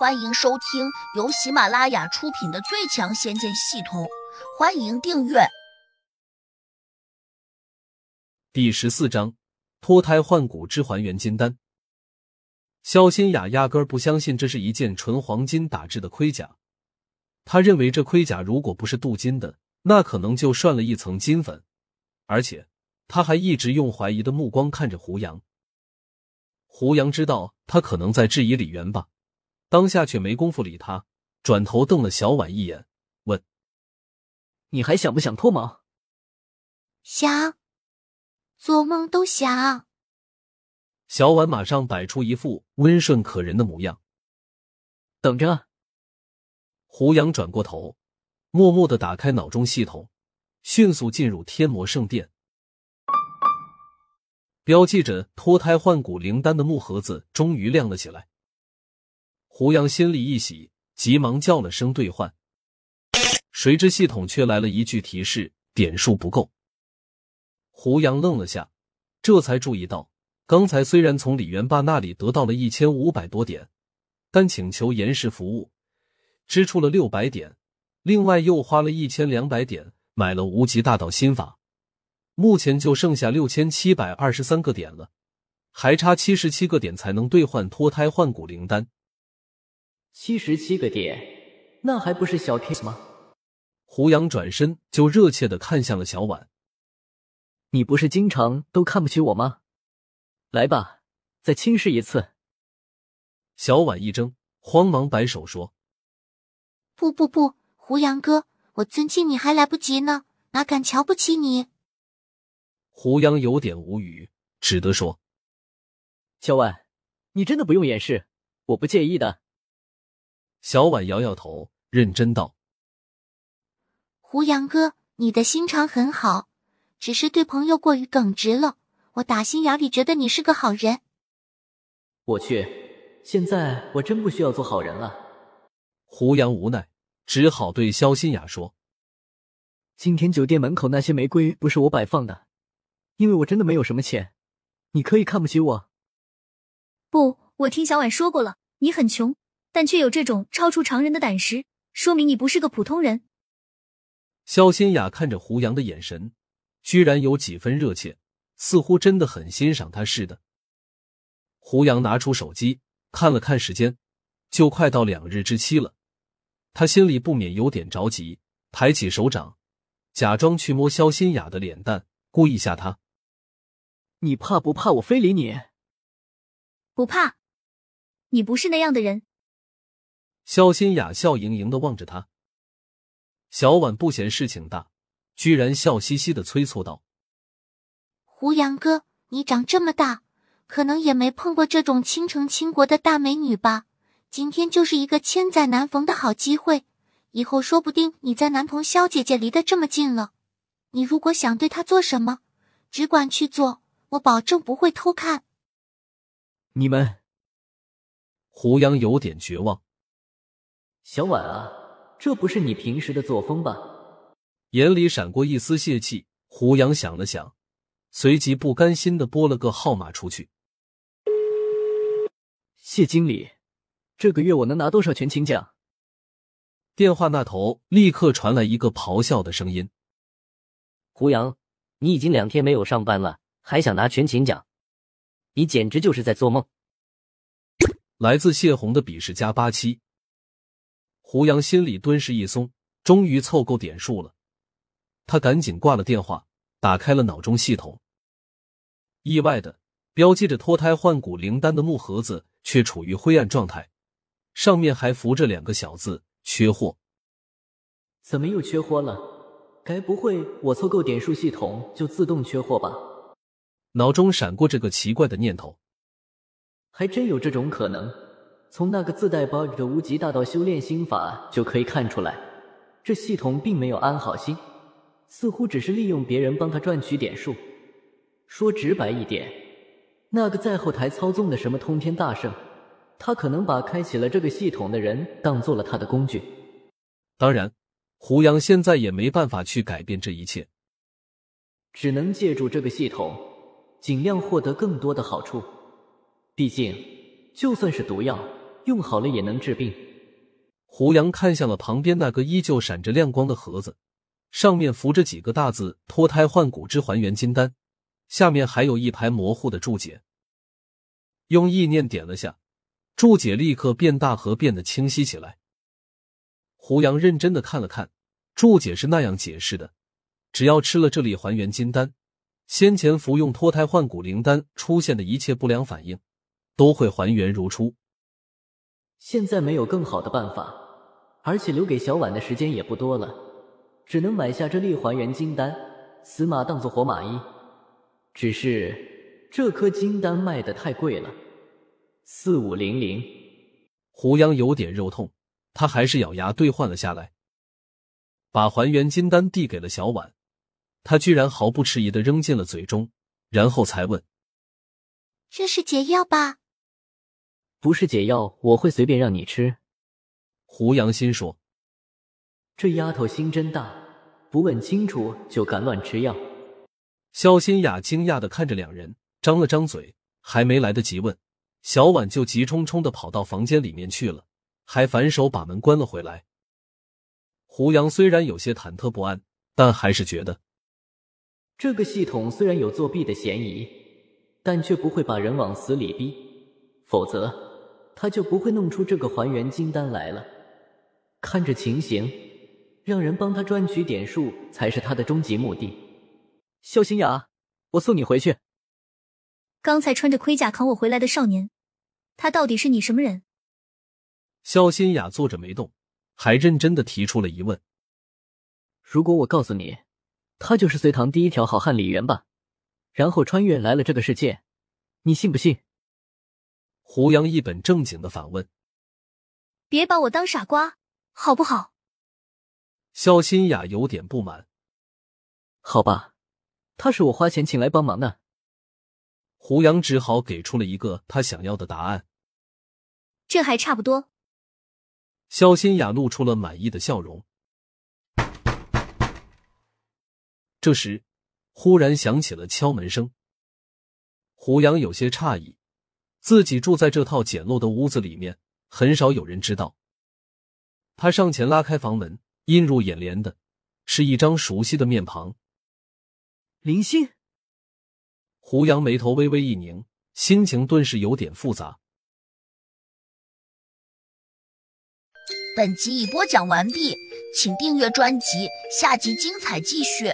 欢迎收听由喜马拉雅出品的《最强仙剑系统》，欢迎订阅。第十四章：脱胎换骨之还原金丹。肖新雅压根儿不相信这是一件纯黄金打制的盔甲，他认为这盔甲如果不是镀金的，那可能就涮了一层金粉。而且他还一直用怀疑的目光看着胡杨。胡杨知道他可能在质疑李元霸。当下却没工夫理他，转头瞪了小婉一眼，问：“你还想不想脱毛？”“想，做梦都想。”小婉马上摆出一副温顺可人的模样。等着。胡杨转过头，默默的打开脑中系统，迅速进入天魔圣殿。标记着脱胎换骨灵丹的木盒子终于亮了起来。胡杨心里一喜，急忙叫了声“兑换”，谁知系统却来了一句提示：“点数不够。”胡杨愣了下，这才注意到，刚才虽然从李元霸那里得到了一千五百多点，但请求延时服务支出了六百点，另外又花了一千两百点买了无极大道心法，目前就剩下六千七百二十三个点了，还差七十七个点才能兑换脱胎换骨灵丹。七十七个点，那还不是小 case 吗？胡杨转身就热切的看向了小婉。你不是经常都看不起我吗？来吧，再亲试一次。小婉一怔，慌忙摆手说：“不不不，胡杨哥，我尊敬你还来不及呢，哪敢瞧不起你？”胡杨有点无语，只得说：“小婉，你真的不用掩饰，我不介意的。”小婉摇摇头，认真道：“胡杨哥，你的心肠很好，只是对朋友过于耿直了。我打心眼里觉得你是个好人。”我去，现在我真不需要做好人了。胡杨无奈，只好对肖新雅说：“今天酒店门口那些玫瑰不是我摆放的，因为我真的没有什么钱。你可以看不起我。”不，我听小婉说过了，你很穷。但却有这种超出常人的胆识，说明你不是个普通人。肖新雅看着胡杨的眼神，居然有几分热切，似乎真的很欣赏他似的。胡杨拿出手机看了看时间，就快到两日之期了，他心里不免有点着急，抬起手掌，假装去摸肖新雅的脸蛋，故意吓他：“你怕不怕我非礼你？”“不怕，你不是那样的人。”肖新雅笑盈盈的望着他，小婉不嫌事情大，居然笑嘻嘻的催促道：“胡杨哥，你长这么大，可能也没碰过这种倾城倾国的大美女吧？今天就是一个千载难逢的好机会，以后说不定你在南同肖姐姐离得这么近了，你如果想对她做什么，只管去做，我保证不会偷看。”你们，胡杨有点绝望。小婉啊，这不是你平时的作风吧？眼里闪过一丝泄气。胡杨想了想，随即不甘心的拨了个号码出去。谢经理，这个月我能拿多少全勤奖？电话那头立刻传来一个咆哮的声音：“胡杨，你已经两天没有上班了，还想拿全勤奖？你简直就是在做梦！”来自谢红的鄙视加八七。胡杨心里顿时一松，终于凑够点数了。他赶紧挂了电话，打开了脑中系统。意外的，标记着脱胎换骨灵丹的木盒子却处于灰暗状态，上面还浮着两个小字：“缺货。”怎么又缺货了？该不会我凑够点数，系统就自动缺货吧？脑中闪过这个奇怪的念头。还真有这种可能。从那个自带 bug 的无极大道修炼心法就可以看出来，这系统并没有安好心，似乎只是利用别人帮他赚取点数。说直白一点，那个在后台操纵的什么通天大圣，他可能把开启了这个系统的人当做了他的工具。当然，胡杨现在也没办法去改变这一切，只能借助这个系统，尽量获得更多的好处。毕竟，就算是毒药。用好了也能治病。胡杨看向了旁边那个依旧闪着亮光的盒子，上面浮着几个大字“脱胎换骨之还原金丹”，下面还有一排模糊的注解。用意念点了下，注解立刻变大和变得清晰起来。胡杨认真的看了看，注解是那样解释的：只要吃了这粒还原金丹，先前服用脱胎换骨灵丹出现的一切不良反应，都会还原如初。现在没有更好的办法，而且留给小婉的时间也不多了，只能买下这粒还原金丹，死马当做活马医。只是这颗金丹卖的太贵了，四五零零。胡杨有点肉痛，他还是咬牙兑换了下来，把还原金丹递给了小婉。他居然毫不迟疑的扔进了嘴中，然后才问：“这是解药吧？”不是解药，我会随便让你吃。胡杨心说：“这丫头心真大，不问清楚就敢乱吃药。”肖新雅惊讶的看着两人，张了张嘴，还没来得及问，小婉就急冲冲的跑到房间里面去了，还反手把门关了回来。胡杨虽然有些忐忑不安，但还是觉得这个系统虽然有作弊的嫌疑，但却不会把人往死里逼，否则。他就不会弄出这个还原金丹来了。看这情形，让人帮他赚取点数才是他的终极目的。肖新雅，我送你回去。刚才穿着盔甲扛我回来的少年，他到底是你什么人？肖新雅坐着没动，还认真的提出了疑问。如果我告诉你，他就是隋唐第一条好汉李元霸，然后穿越来了这个世界，你信不信？胡杨一本正经的反问：“别把我当傻瓜，好不好？”肖新雅有点不满。“好吧，他是我花钱请来帮忙的。”胡杨只好给出了一个他想要的答案。这还差不多。肖新雅露出了满意的笑容。这时，忽然响起了敲门声。胡杨有些诧异。自己住在这套简陋的屋子里面，很少有人知道。他上前拉开房门，映入眼帘的是一张熟悉的面庞。林星。胡杨眉头微微一拧，心情顿时有点复杂。本集已播讲完毕，请订阅专辑，下集精彩继续。